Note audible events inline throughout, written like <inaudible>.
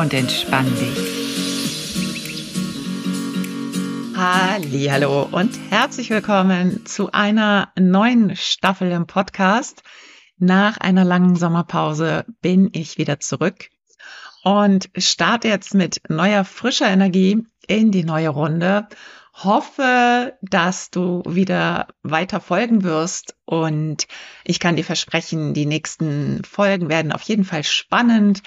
und entspann dich. Hallo und herzlich willkommen zu einer neuen Staffel im Podcast. Nach einer langen Sommerpause bin ich wieder zurück und starte jetzt mit neuer frischer Energie in die neue Runde. Hoffe, dass du wieder weiter folgen wirst und ich kann dir versprechen, die nächsten Folgen werden auf jeden Fall spannend.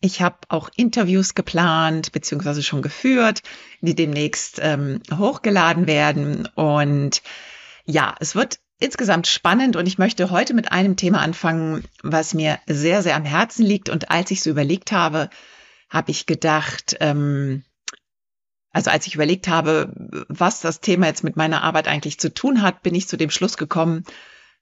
Ich habe auch Interviews geplant beziehungsweise schon geführt, die demnächst ähm, hochgeladen werden. Und ja, es wird insgesamt spannend und ich möchte heute mit einem Thema anfangen, was mir sehr, sehr am Herzen liegt. Und als ich so überlegt habe, habe ich gedacht, ähm, also als ich überlegt habe, was das Thema jetzt mit meiner Arbeit eigentlich zu tun hat, bin ich zu dem Schluss gekommen,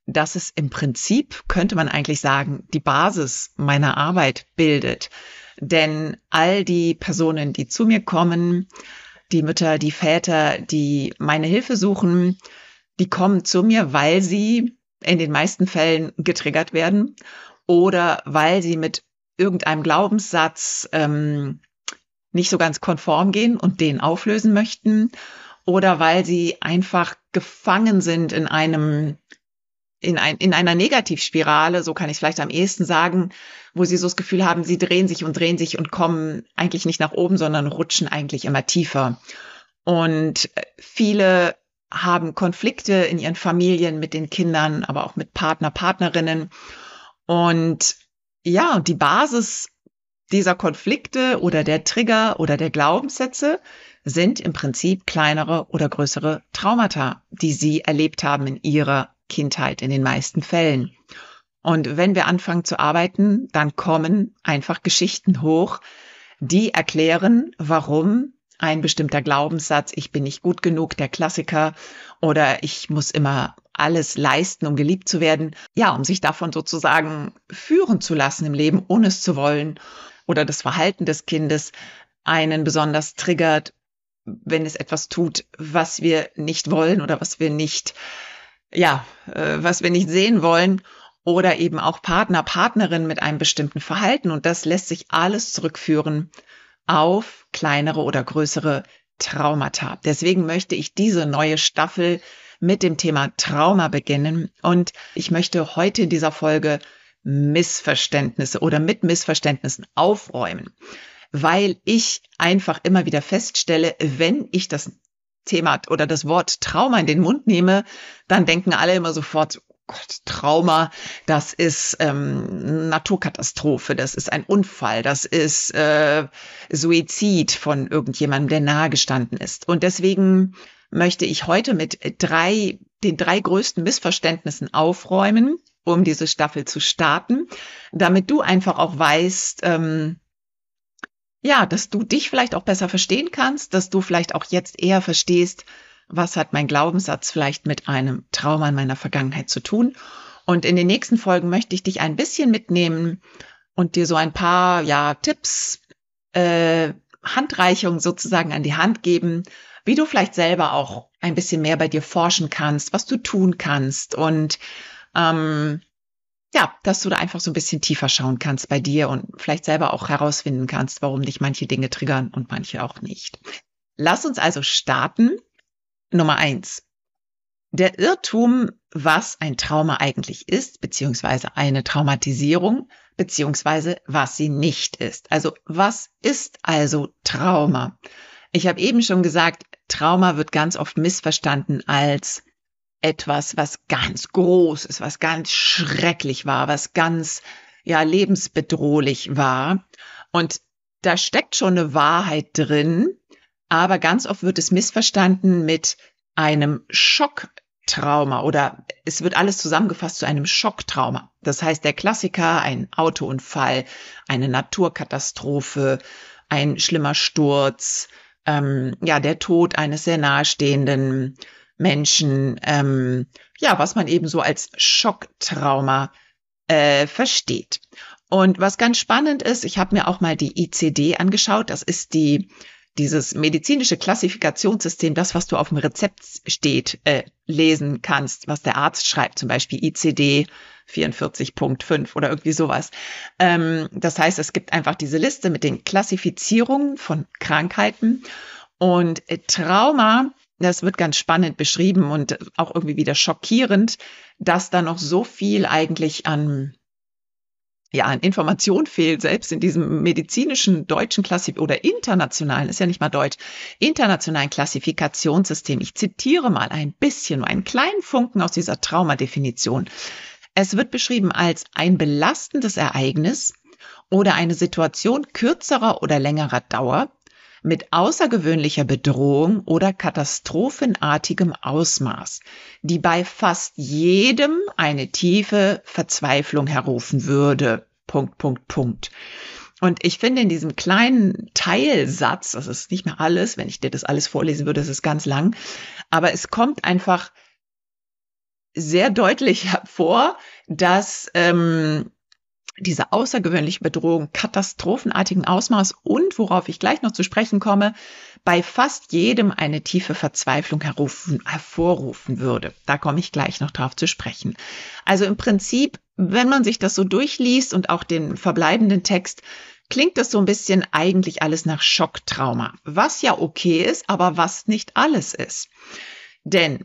dass es im Prinzip, könnte man eigentlich sagen, die Basis meiner Arbeit bildet. Denn all die Personen, die zu mir kommen, die Mütter, die Väter, die meine Hilfe suchen, die kommen zu mir, weil sie in den meisten Fällen getriggert werden oder weil sie mit irgendeinem Glaubenssatz ähm, nicht so ganz konform gehen und den auflösen möchten oder weil sie einfach gefangen sind in einem in, ein, in einer Negativspirale, so kann ich vielleicht am ehesten sagen, wo sie so das Gefühl haben, sie drehen sich und drehen sich und kommen eigentlich nicht nach oben, sondern rutschen eigentlich immer tiefer. Und viele haben Konflikte in ihren Familien mit den Kindern, aber auch mit Partner, Partnerinnen. Und ja, und die Basis dieser Konflikte oder der Trigger oder der Glaubenssätze sind im Prinzip kleinere oder größere Traumata, die sie erlebt haben in ihrer Kindheit in den meisten Fällen. Und wenn wir anfangen zu arbeiten, dann kommen einfach Geschichten hoch, die erklären, warum ein bestimmter Glaubenssatz, ich bin nicht gut genug, der Klassiker, oder ich muss immer alles leisten, um geliebt zu werden, ja, um sich davon sozusagen führen zu lassen im Leben, ohne es zu wollen, oder das Verhalten des Kindes einen besonders triggert, wenn es etwas tut, was wir nicht wollen oder was wir nicht ja, äh, was wir nicht sehen wollen oder eben auch Partner, Partnerin mit einem bestimmten Verhalten. Und das lässt sich alles zurückführen auf kleinere oder größere Traumata. Deswegen möchte ich diese neue Staffel mit dem Thema Trauma beginnen. Und ich möchte heute in dieser Folge Missverständnisse oder mit Missverständnissen aufräumen, weil ich einfach immer wieder feststelle, wenn ich das Thema oder das Wort Trauma in den Mund nehme, dann denken alle immer sofort, Gott, Trauma, das ist ähm, Naturkatastrophe, das ist ein Unfall, das ist äh, Suizid von irgendjemandem, der nahegestanden ist. Und deswegen möchte ich heute mit drei, den drei größten Missverständnissen aufräumen, um diese Staffel zu starten, damit du einfach auch weißt, ähm, ja, dass du dich vielleicht auch besser verstehen kannst, dass du vielleicht auch jetzt eher verstehst, was hat mein Glaubenssatz vielleicht mit einem Trauma in meiner Vergangenheit zu tun. Und in den nächsten Folgen möchte ich dich ein bisschen mitnehmen und dir so ein paar ja, Tipps, äh, Handreichungen sozusagen an die Hand geben, wie du vielleicht selber auch ein bisschen mehr bei dir forschen kannst, was du tun kannst und ähm, ja, dass du da einfach so ein bisschen tiefer schauen kannst bei dir und vielleicht selber auch herausfinden kannst, warum dich manche Dinge triggern und manche auch nicht. Lass uns also starten. Nummer eins. Der Irrtum, was ein Trauma eigentlich ist, beziehungsweise eine Traumatisierung, beziehungsweise was sie nicht ist. Also was ist also Trauma? Ich habe eben schon gesagt, Trauma wird ganz oft missverstanden als etwas, was ganz groß ist, was ganz schrecklich war, was ganz, ja, lebensbedrohlich war. Und da steckt schon eine Wahrheit drin, aber ganz oft wird es missverstanden mit einem Schock Trauma oder es wird alles zusammengefasst zu einem Schocktrauma. Das heißt, der Klassiker, ein Autounfall, eine Naturkatastrophe, ein schlimmer Sturz, ähm, ja, der Tod eines sehr nahestehenden Menschen, ähm, ja, was man eben so als Schocktrauma äh, versteht. Und was ganz spannend ist, ich habe mir auch mal die ICD angeschaut. Das ist die dieses medizinische Klassifikationssystem, das, was du auf dem Rezept steht, äh, lesen kannst, was der Arzt schreibt, zum Beispiel ICD 44.5 oder irgendwie sowas. Ähm, das heißt, es gibt einfach diese Liste mit den Klassifizierungen von Krankheiten und äh, Trauma. Das wird ganz spannend beschrieben und auch irgendwie wieder schockierend, dass da noch so viel eigentlich an ja, an Information fehlt, selbst in diesem medizinischen deutschen Klassif oder internationalen, ist ja nicht mal deutsch, internationalen Klassifikationssystem. Ich zitiere mal ein bisschen, nur einen kleinen Funken aus dieser Traumadefinition. Es wird beschrieben als ein belastendes Ereignis oder eine Situation kürzerer oder längerer Dauer, mit außergewöhnlicher Bedrohung oder katastrophenartigem Ausmaß, die bei fast jedem eine tiefe Verzweiflung herrufen würde. Punkt, Punkt, Punkt. Und ich finde in diesem kleinen Teilsatz, das ist nicht mehr alles, wenn ich dir das alles vorlesen würde, das ist ganz lang, aber es kommt einfach sehr deutlich hervor, dass ähm, diese außergewöhnliche Bedrohung katastrophenartigen Ausmaß und, worauf ich gleich noch zu sprechen komme, bei fast jedem eine tiefe Verzweiflung herrufen, hervorrufen würde. Da komme ich gleich noch drauf zu sprechen. Also im Prinzip, wenn man sich das so durchliest und auch den verbleibenden Text, klingt das so ein bisschen eigentlich alles nach Schocktrauma, was ja okay ist, aber was nicht alles ist. Denn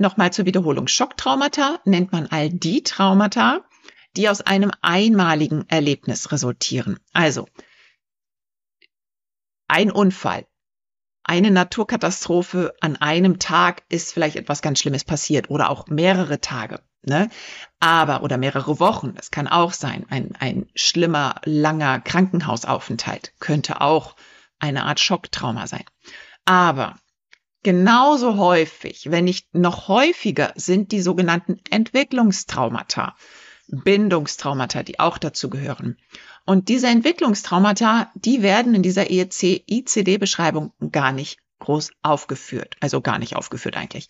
Nochmal zur Wiederholung. Schocktraumata nennt man all die Traumata, die aus einem einmaligen Erlebnis resultieren. Also ein Unfall, eine Naturkatastrophe an einem Tag ist vielleicht etwas ganz Schlimmes passiert oder auch mehrere Tage. Ne? Aber, oder mehrere Wochen, das kann auch sein, ein, ein schlimmer, langer Krankenhausaufenthalt könnte auch eine Art Schocktrauma sein. Aber genauso häufig, wenn nicht noch häufiger, sind die sogenannten Entwicklungstraumata. Bindungstraumata, die auch dazu gehören. Und diese Entwicklungstraumata, die werden in dieser EEC-ICD-Beschreibung gar nicht groß aufgeführt, also gar nicht aufgeführt eigentlich.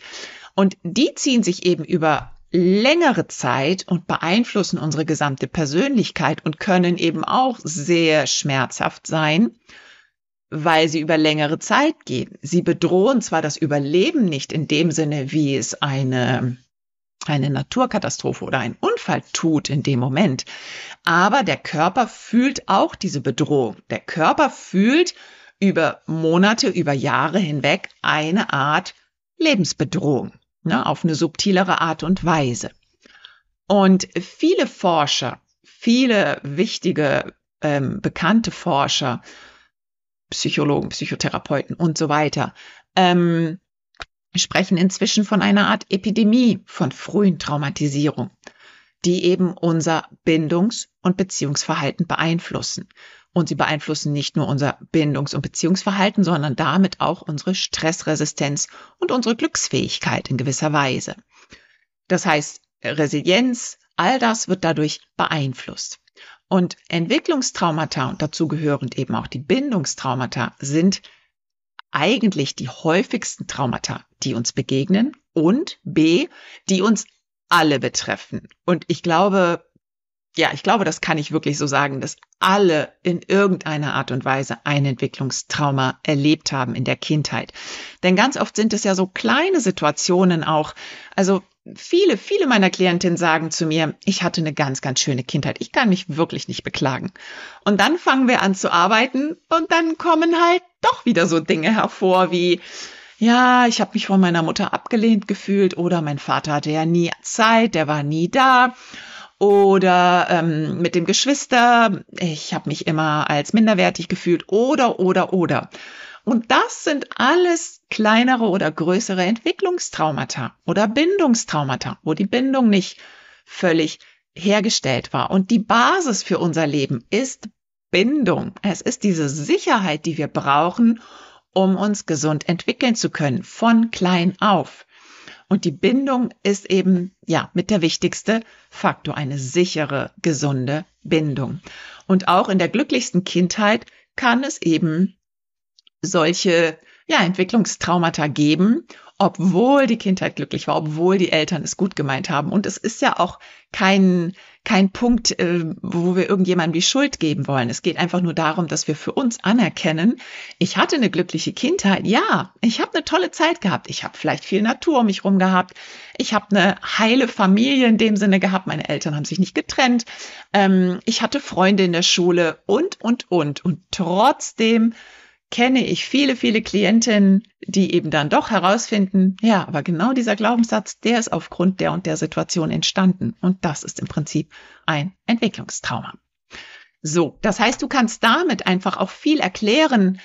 Und die ziehen sich eben über längere Zeit und beeinflussen unsere gesamte Persönlichkeit und können eben auch sehr schmerzhaft sein, weil sie über längere Zeit gehen. Sie bedrohen zwar das Überleben nicht in dem Sinne, wie es eine eine Naturkatastrophe oder ein Unfall tut in dem Moment. Aber der Körper fühlt auch diese Bedrohung. Der Körper fühlt über Monate, über Jahre hinweg eine Art Lebensbedrohung, ne, auf eine subtilere Art und Weise. Und viele Forscher, viele wichtige, ähm, bekannte Forscher, Psychologen, Psychotherapeuten und so weiter, ähm, sprechen inzwischen von einer Art Epidemie von frühen Traumatisierung, die eben unser Bindungs- und Beziehungsverhalten beeinflussen. Und sie beeinflussen nicht nur unser Bindungs- und Beziehungsverhalten, sondern damit auch unsere Stressresistenz und unsere Glücksfähigkeit in gewisser Weise. Das heißt, Resilienz, all das wird dadurch beeinflusst. Und Entwicklungstraumata und dazu gehörend eben auch die Bindungstraumata sind eigentlich die häufigsten Traumata, die uns begegnen und B, die uns alle betreffen. Und ich glaube, ja, ich glaube, das kann ich wirklich so sagen, dass alle in irgendeiner Art und Weise ein Entwicklungstrauma erlebt haben in der Kindheit. Denn ganz oft sind es ja so kleine Situationen auch. Also viele, viele meiner Klientinnen sagen zu mir, ich hatte eine ganz, ganz schöne Kindheit. Ich kann mich wirklich nicht beklagen. Und dann fangen wir an zu arbeiten und dann kommen halt doch wieder so Dinge hervor wie, ja, ich habe mich von meiner Mutter abgelehnt gefühlt oder mein Vater hatte ja nie Zeit, der war nie da. Oder ähm, mit dem Geschwister, ich habe mich immer als minderwertig gefühlt oder, oder, oder. Und das sind alles kleinere oder größere Entwicklungstraumata oder Bindungstraumata, wo die Bindung nicht völlig hergestellt war. Und die Basis für unser Leben ist Bindung. Es ist diese Sicherheit, die wir brauchen, um uns gesund entwickeln zu können, von klein auf. Und die Bindung ist eben, ja, mit der wichtigste Faktor, eine sichere, gesunde Bindung. Und auch in der glücklichsten Kindheit kann es eben solche, ja, Entwicklungstraumata geben obwohl die Kindheit glücklich war, obwohl die Eltern es gut gemeint haben. Und es ist ja auch kein, kein Punkt, äh, wo wir irgendjemandem die Schuld geben wollen. Es geht einfach nur darum, dass wir für uns anerkennen, ich hatte eine glückliche Kindheit. Ja, ich habe eine tolle Zeit gehabt. Ich habe vielleicht viel Natur um mich rum gehabt. Ich habe eine heile Familie in dem Sinne gehabt. Meine Eltern haben sich nicht getrennt. Ähm, ich hatte Freunde in der Schule und, und, und. Und trotzdem kenne ich viele, viele Klientinnen, die eben dann doch herausfinden, ja, aber genau dieser Glaubenssatz, der ist aufgrund der und der Situation entstanden. Und das ist im Prinzip ein Entwicklungstrauma. So, das heißt, du kannst damit einfach auch viel erklären,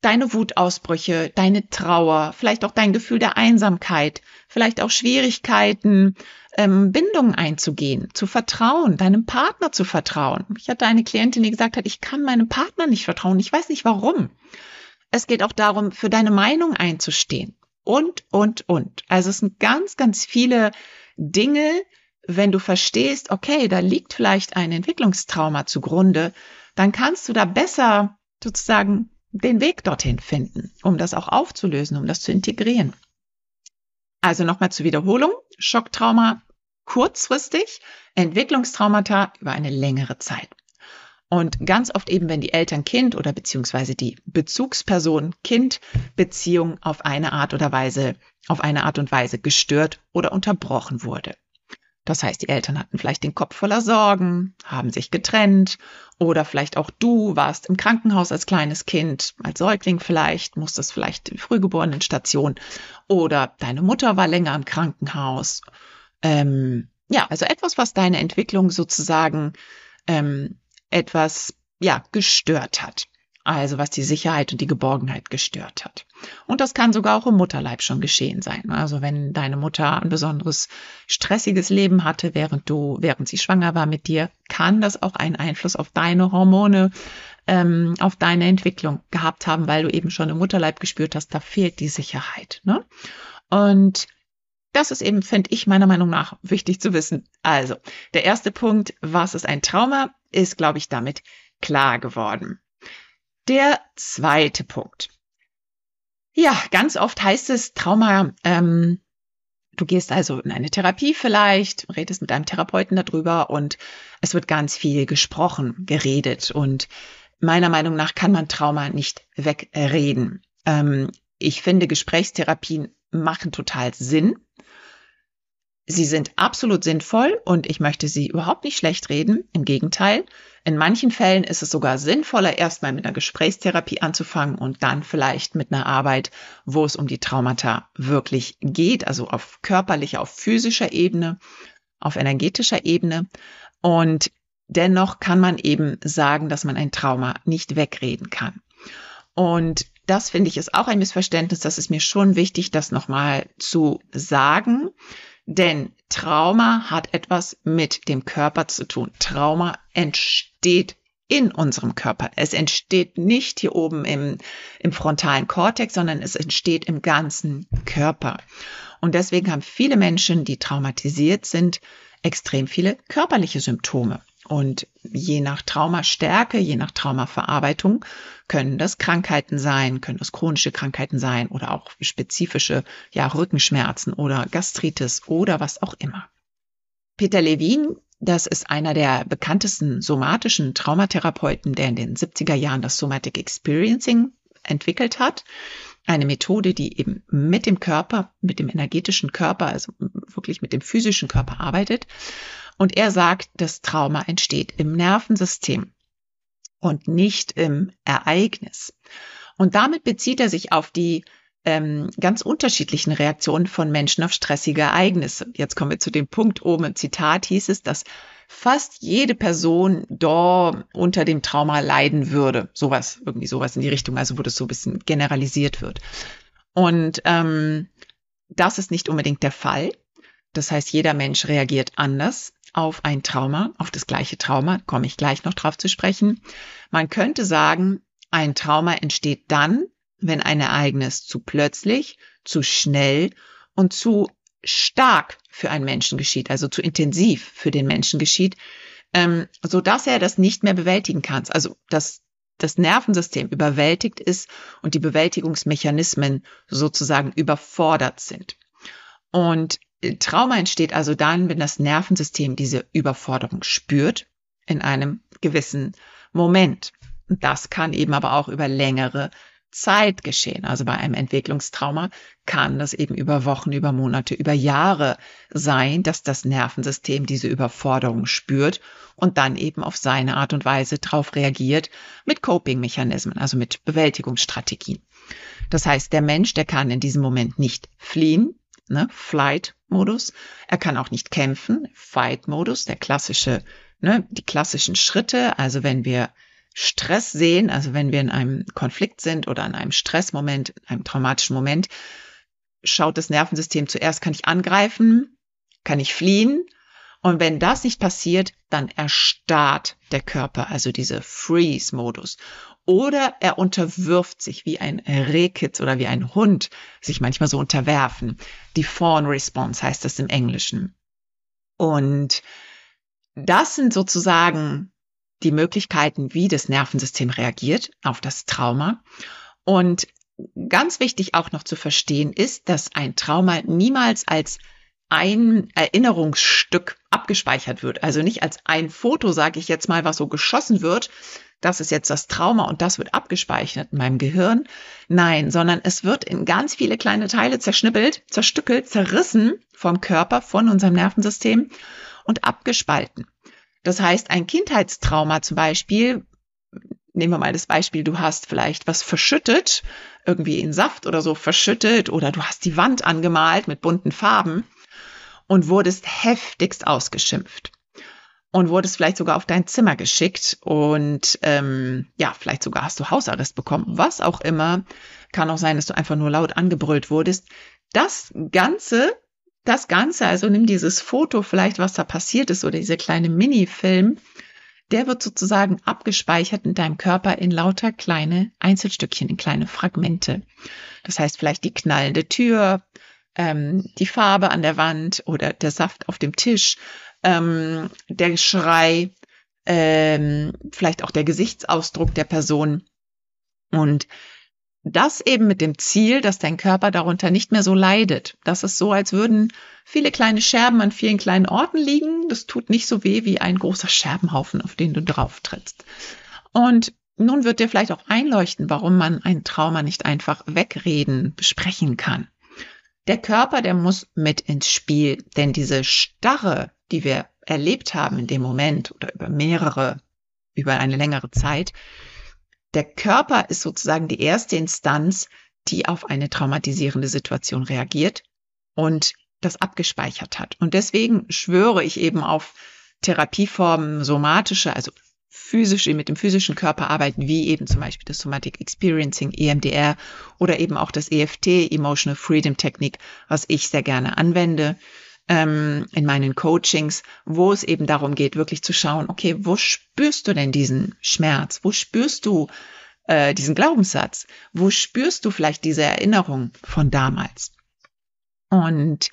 deine Wutausbrüche, deine Trauer, vielleicht auch dein Gefühl der Einsamkeit, vielleicht auch Schwierigkeiten, ähm, Bindungen einzugehen, zu vertrauen, deinem Partner zu vertrauen. Ich hatte eine Klientin, die gesagt hat, ich kann meinem Partner nicht vertrauen, ich weiß nicht warum. Es geht auch darum, für deine Meinung einzustehen. Und, und, und. Also es sind ganz, ganz viele Dinge, wenn du verstehst, okay, da liegt vielleicht ein Entwicklungstrauma zugrunde, dann kannst du da besser sozusagen den Weg dorthin finden, um das auch aufzulösen, um das zu integrieren. Also nochmal zur Wiederholung. Schocktrauma kurzfristig, Entwicklungstraumata über eine längere Zeit. Und ganz oft eben, wenn die Eltern-Kind oder beziehungsweise die Bezugsperson-Kind-Beziehung auf eine Art oder Weise, auf eine Art und Weise gestört oder unterbrochen wurde. Das heißt, die Eltern hatten vielleicht den Kopf voller Sorgen, haben sich getrennt oder vielleicht auch du warst im Krankenhaus als kleines Kind, als Säugling vielleicht, musstest vielleicht in Frühgeborenen-Station oder deine Mutter war länger im Krankenhaus. Ähm, ja, also etwas, was deine Entwicklung sozusagen ähm, etwas ja gestört hat. Also was die Sicherheit und die Geborgenheit gestört hat. Und das kann sogar auch im Mutterleib schon geschehen sein. Also wenn deine Mutter ein besonderes stressiges Leben hatte, während du, während sie schwanger war mit dir, kann das auch einen Einfluss auf deine Hormone, ähm, auf deine Entwicklung gehabt haben, weil du eben schon im Mutterleib gespürt hast, da fehlt die Sicherheit. Ne? Und das ist eben, finde ich, meiner Meinung nach wichtig zu wissen. Also, der erste Punkt, was ist ein Trauma, ist, glaube ich, damit klar geworden. Der zweite Punkt. Ja, ganz oft heißt es Trauma, ähm, du gehst also in eine Therapie vielleicht, redest mit einem Therapeuten darüber und es wird ganz viel gesprochen, geredet und meiner Meinung nach kann man Trauma nicht wegreden. Ähm, ich finde, Gesprächstherapien machen total Sinn. Sie sind absolut sinnvoll und ich möchte sie überhaupt nicht schlecht reden. Im Gegenteil. In manchen Fällen ist es sogar sinnvoller, erstmal mit einer Gesprächstherapie anzufangen und dann vielleicht mit einer Arbeit, wo es um die Traumata wirklich geht, also auf körperlicher, auf physischer Ebene, auf energetischer Ebene. Und dennoch kann man eben sagen, dass man ein Trauma nicht wegreden kann. Und das finde ich ist auch ein Missverständnis. Das ist mir schon wichtig, das nochmal zu sagen denn Trauma hat etwas mit dem Körper zu tun. Trauma entsteht in unserem Körper. Es entsteht nicht hier oben im, im frontalen Kortex, sondern es entsteht im ganzen Körper. Und deswegen haben viele Menschen, die traumatisiert sind, extrem viele körperliche Symptome. Und je nach Traumastärke, je nach Traumaverarbeitung können das Krankheiten sein, können das chronische Krankheiten sein oder auch spezifische ja, Rückenschmerzen oder Gastritis oder was auch immer. Peter Levin, das ist einer der bekanntesten somatischen Traumatherapeuten, der in den 70er Jahren das Somatic Experiencing entwickelt hat. Eine Methode, die eben mit dem Körper, mit dem energetischen Körper, also wirklich mit dem physischen Körper arbeitet. Und er sagt, das Trauma entsteht im Nervensystem und nicht im Ereignis. Und damit bezieht er sich auf die ähm, ganz unterschiedlichen Reaktionen von Menschen auf stressige Ereignisse. Jetzt kommen wir zu dem Punkt oben im Zitat hieß es, dass fast jede Person da unter dem Trauma leiden würde. Sowas, irgendwie sowas in die Richtung, also wo das so ein bisschen generalisiert wird. Und ähm, das ist nicht unbedingt der Fall. Das heißt, jeder Mensch reagiert anders auf ein Trauma, auf das gleiche Trauma, komme ich gleich noch drauf zu sprechen. Man könnte sagen, ein Trauma entsteht dann, wenn ein Ereignis zu plötzlich, zu schnell und zu stark für einen Menschen geschieht, also zu intensiv für den Menschen geschieht, ähm, so dass er das nicht mehr bewältigen kann. Also dass das Nervensystem überwältigt ist und die Bewältigungsmechanismen sozusagen überfordert sind. Und Trauma entsteht also dann, wenn das Nervensystem diese Überforderung spürt in einem gewissen Moment. Das kann eben aber auch über längere Zeit geschehen. Also bei einem Entwicklungstrauma kann das eben über Wochen, über Monate, über Jahre sein, dass das Nervensystem diese Überforderung spürt und dann eben auf seine Art und Weise darauf reagiert mit Coping-Mechanismen, also mit Bewältigungsstrategien. Das heißt, der Mensch, der kann in diesem Moment nicht fliehen, ne, Flight-Modus. Er kann auch nicht kämpfen, Fight-Modus, der klassische, ne, die klassischen Schritte. Also wenn wir Stress sehen, also wenn wir in einem Konflikt sind oder in einem Stressmoment, in einem traumatischen Moment, schaut das Nervensystem zuerst, kann ich angreifen, kann ich fliehen? Und wenn das nicht passiert, dann erstarrt der Körper, also diese Freeze-Modus. Oder er unterwirft sich wie ein Rehkitz oder wie ein Hund sich manchmal so unterwerfen. Die Fawn Response heißt das im Englischen. Und das sind sozusagen die Möglichkeiten, wie das Nervensystem reagiert auf das Trauma. Und ganz wichtig auch noch zu verstehen ist, dass ein Trauma niemals als ein Erinnerungsstück abgespeichert wird. Also nicht als ein Foto, sage ich jetzt mal, was so geschossen wird. Das ist jetzt das Trauma und das wird abgespeichert in meinem Gehirn. Nein, sondern es wird in ganz viele kleine Teile zerschnippelt, zerstückelt, zerrissen vom Körper, von unserem Nervensystem und abgespalten. Das heißt, ein Kindheitstrauma zum Beispiel, nehmen wir mal das Beispiel, du hast vielleicht was verschüttet, irgendwie in Saft oder so verschüttet oder du hast die Wand angemalt mit bunten Farben und wurdest heftigst ausgeschimpft und wurdest vielleicht sogar auf dein Zimmer geschickt und ähm, ja, vielleicht sogar hast du Hausarrest bekommen, was auch immer. Kann auch sein, dass du einfach nur laut angebrüllt wurdest. Das Ganze das Ganze, also nimm dieses Foto vielleicht, was da passiert ist, oder diese kleine Mini-Film, der wird sozusagen abgespeichert in deinem Körper in lauter kleine Einzelstückchen, in kleine Fragmente. Das heißt vielleicht die knallende Tür, ähm, die Farbe an der Wand oder der Saft auf dem Tisch, ähm, der Schrei, ähm, vielleicht auch der Gesichtsausdruck der Person. Und das eben mit dem Ziel, dass dein Körper darunter nicht mehr so leidet. Das ist so, als würden viele kleine Scherben an vielen kleinen Orten liegen. Das tut nicht so weh wie ein großer Scherbenhaufen, auf den du drauf trittst. Und nun wird dir vielleicht auch einleuchten, warum man ein Trauma nicht einfach wegreden, besprechen kann. Der Körper, der muss mit ins Spiel, denn diese Starre, die wir erlebt haben in dem Moment oder über mehrere, über eine längere Zeit, der Körper ist sozusagen die erste Instanz, die auf eine traumatisierende Situation reagiert und das abgespeichert hat. Und deswegen schwöre ich eben auf Therapieformen somatische, also physische, mit dem physischen Körper arbeiten, wie eben zum Beispiel das Somatic Experiencing, EMDR oder eben auch das EFT, Emotional Freedom Technik, was ich sehr gerne anwende ähm, in meinen Coachings, wo es eben darum geht, wirklich zu schauen, okay, wo spürst du denn diesen Schmerz? Wo spürst du äh, diesen Glaubenssatz? Wo spürst du vielleicht diese Erinnerung von damals? Und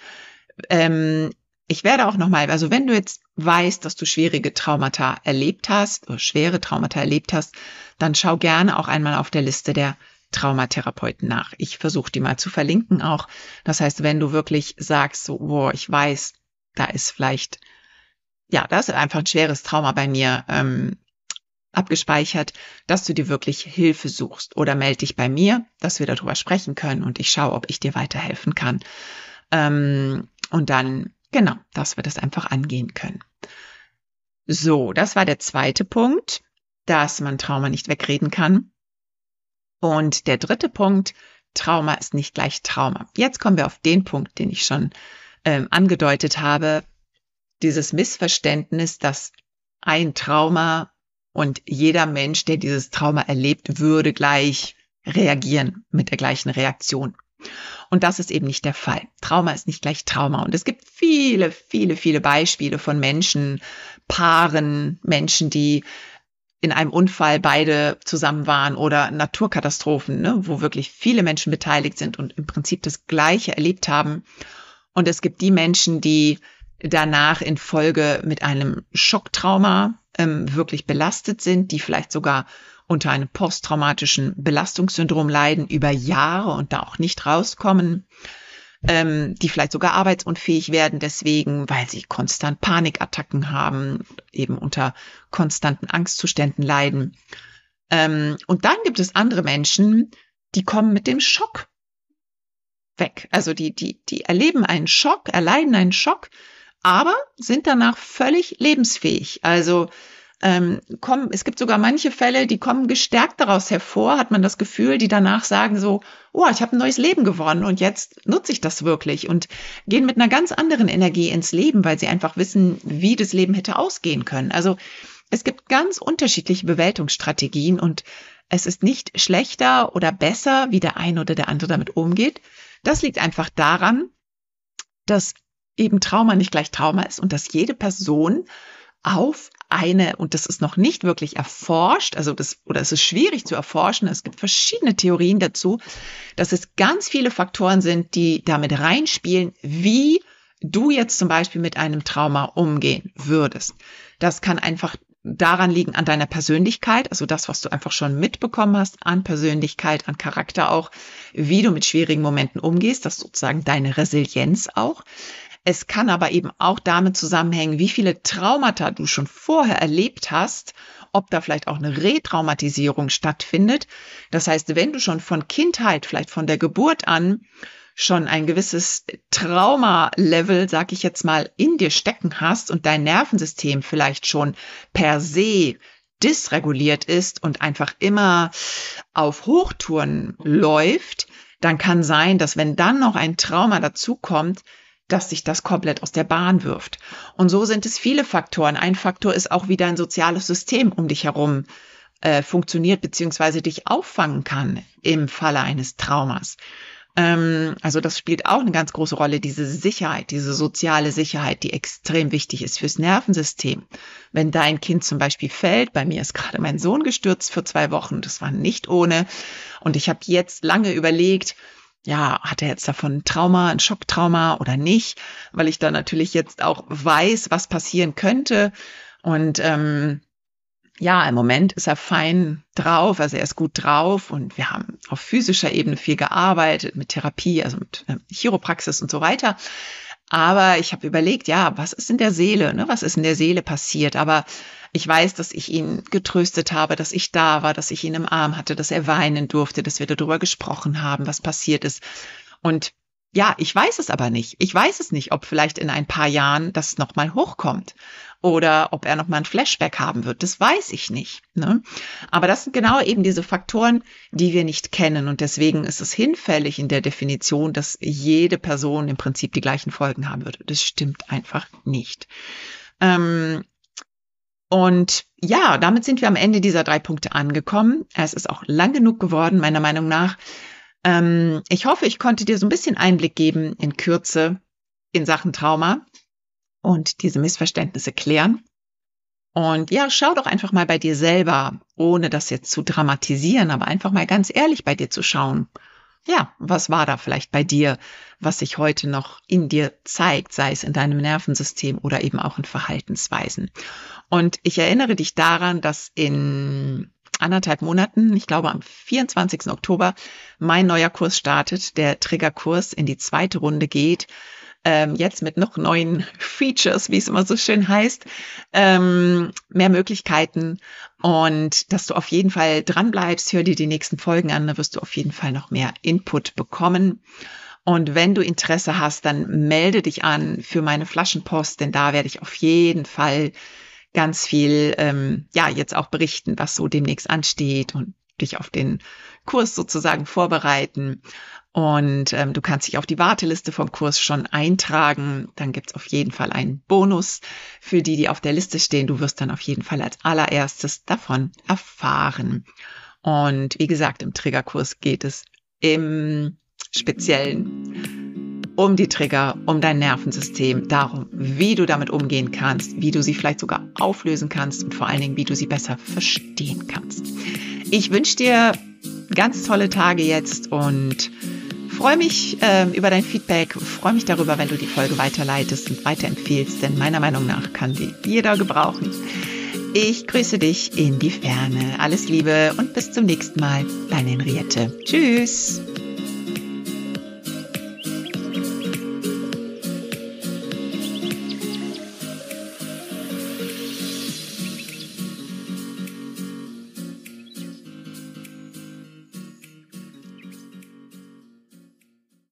ähm, ich werde auch nochmal, also wenn du jetzt weißt, dass du schwierige Traumata erlebt hast oder schwere Traumata erlebt hast, dann schau gerne auch einmal auf der Liste der Traumatherapeuten nach. Ich versuche die mal zu verlinken auch. Das heißt, wenn du wirklich sagst, so, boah, ich weiß, da ist vielleicht, ja, da ist einfach ein schweres Trauma bei mir ähm, abgespeichert, dass du dir wirklich Hilfe suchst oder melde dich bei mir, dass wir darüber sprechen können und ich schaue, ob ich dir weiterhelfen kann. Ähm, und dann, genau, dass wir das einfach angehen können. So, das war der zweite Punkt, dass man Trauma nicht wegreden kann. Und der dritte Punkt, Trauma ist nicht gleich Trauma. Jetzt kommen wir auf den Punkt, den ich schon ähm, angedeutet habe. Dieses Missverständnis, dass ein Trauma und jeder Mensch, der dieses Trauma erlebt, würde gleich reagieren mit der gleichen Reaktion. Und das ist eben nicht der Fall. Trauma ist nicht gleich Trauma. Und es gibt viele, viele, viele Beispiele von Menschen, Paaren, Menschen, die in einem Unfall beide zusammen waren oder Naturkatastrophen, ne, wo wirklich viele Menschen beteiligt sind und im Prinzip das Gleiche erlebt haben. Und es gibt die Menschen, die danach in Folge mit einem Schocktrauma ähm, wirklich belastet sind, die vielleicht sogar unter einem posttraumatischen Belastungssyndrom leiden über Jahre und da auch nicht rauskommen, ähm, die vielleicht sogar arbeitsunfähig werden deswegen, weil sie konstant Panikattacken haben, eben unter konstanten Angstzuständen leiden. Ähm, und dann gibt es andere Menschen, die kommen mit dem Schock weg. Also die, die, die erleben einen Schock, erleiden einen Schock, aber sind danach völlig lebensfähig. Also ähm, kommen, es gibt sogar manche Fälle, die kommen gestärkt daraus hervor, hat man das Gefühl, die danach sagen so, oh, ich habe ein neues Leben gewonnen und jetzt nutze ich das wirklich und gehen mit einer ganz anderen Energie ins Leben, weil sie einfach wissen, wie das Leben hätte ausgehen können. Also es gibt ganz unterschiedliche Bewältigungsstrategien und es ist nicht schlechter oder besser, wie der eine oder der andere damit umgeht. Das liegt einfach daran, dass eben Trauma nicht gleich Trauma ist und dass jede Person auf eine, und das ist noch nicht wirklich erforscht, also das, oder es ist schwierig zu erforschen, es gibt verschiedene Theorien dazu, dass es ganz viele Faktoren sind, die damit reinspielen, wie du jetzt zum Beispiel mit einem Trauma umgehen würdest. Das kann einfach daran liegen an deiner Persönlichkeit, also das, was du einfach schon mitbekommen hast, an Persönlichkeit, an Charakter auch, wie du mit schwierigen Momenten umgehst, das sozusagen deine Resilienz auch. Es kann aber eben auch damit zusammenhängen, wie viele Traumata du schon vorher erlebt hast, ob da vielleicht auch eine Retraumatisierung stattfindet. Das heißt, wenn du schon von Kindheit, vielleicht von der Geburt an, schon ein gewisses Trauma-Level, sag ich jetzt mal, in dir stecken hast und dein Nervensystem vielleicht schon per se dysreguliert ist und einfach immer auf Hochtouren läuft, dann kann sein, dass wenn dann noch ein Trauma dazukommt, dass sich das komplett aus der Bahn wirft. Und so sind es viele Faktoren. Ein Faktor ist auch, wie dein soziales System um dich herum äh, funktioniert beziehungsweise dich auffangen kann im Falle eines Traumas. Ähm, also das spielt auch eine ganz große Rolle, diese Sicherheit, diese soziale Sicherheit, die extrem wichtig ist fürs Nervensystem. Wenn dein Kind zum Beispiel fällt, bei mir ist gerade mein Sohn gestürzt für zwei Wochen, das war nicht ohne. Und ich habe jetzt lange überlegt, ja, hat er jetzt davon ein Trauma, ein Schocktrauma oder nicht, weil ich da natürlich jetzt auch weiß, was passieren könnte. Und ähm, ja, im Moment ist er fein drauf, also er ist gut drauf und wir haben auf physischer Ebene viel gearbeitet mit Therapie, also mit äh, Chiropraxis und so weiter. Aber ich habe überlegt, ja, was ist in der Seele, ne? was ist in der Seele passiert? Aber ich weiß, dass ich ihn getröstet habe, dass ich da war, dass ich ihn im Arm hatte, dass er weinen durfte, dass wir darüber gesprochen haben, was passiert ist. Und ja, ich weiß es aber nicht. Ich weiß es nicht, ob vielleicht in ein paar Jahren das nochmal hochkommt oder ob er nochmal ein Flashback haben wird. Das weiß ich nicht. Ne? Aber das sind genau eben diese Faktoren, die wir nicht kennen. Und deswegen ist es hinfällig in der Definition, dass jede Person im Prinzip die gleichen Folgen haben würde. Das stimmt einfach nicht. Ähm, und ja, damit sind wir am Ende dieser drei Punkte angekommen. Es ist auch lang genug geworden, meiner Meinung nach. Ähm, ich hoffe, ich konnte dir so ein bisschen Einblick geben in Kürze in Sachen Trauma und diese Missverständnisse klären. Und ja, schau doch einfach mal bei dir selber, ohne das jetzt zu dramatisieren, aber einfach mal ganz ehrlich bei dir zu schauen. Ja, was war da vielleicht bei dir, was sich heute noch in dir zeigt, sei es in deinem Nervensystem oder eben auch in Verhaltensweisen. Und ich erinnere dich daran, dass in anderthalb Monaten, ich glaube am 24. Oktober, mein neuer Kurs startet, der Triggerkurs in die zweite Runde geht. Ähm, jetzt mit noch neuen <laughs> Features, wie es immer so schön heißt, ähm, mehr Möglichkeiten und dass du auf jeden Fall dran bleibst, hör dir die nächsten Folgen an, da wirst du auf jeden Fall noch mehr Input bekommen. Und wenn du Interesse hast, dann melde dich an für meine Flaschenpost, denn da werde ich auf jeden Fall ganz viel, ähm, ja, jetzt auch berichten, was so demnächst ansteht und dich auf den Kurs sozusagen vorbereiten. Und ähm, du kannst dich auf die Warteliste vom Kurs schon eintragen. Dann gibt's auf jeden Fall einen Bonus für die, die auf der Liste stehen. Du wirst dann auf jeden Fall als allererstes davon erfahren. Und wie gesagt, im Triggerkurs geht es im Speziellen um die Trigger, um dein Nervensystem, darum, wie du damit umgehen kannst, wie du sie vielleicht sogar auflösen kannst und vor allen Dingen, wie du sie besser verstehen kannst. Ich wünsche dir ganz tolle Tage jetzt und Freue mich äh, über dein Feedback, freue mich darüber, wenn du die Folge weiterleitest und weiterempfehlst, denn meiner Meinung nach kann die jeder gebrauchen. Ich grüße dich in die Ferne. Alles Liebe und bis zum nächsten Mal. Deine Henriette. Tschüss.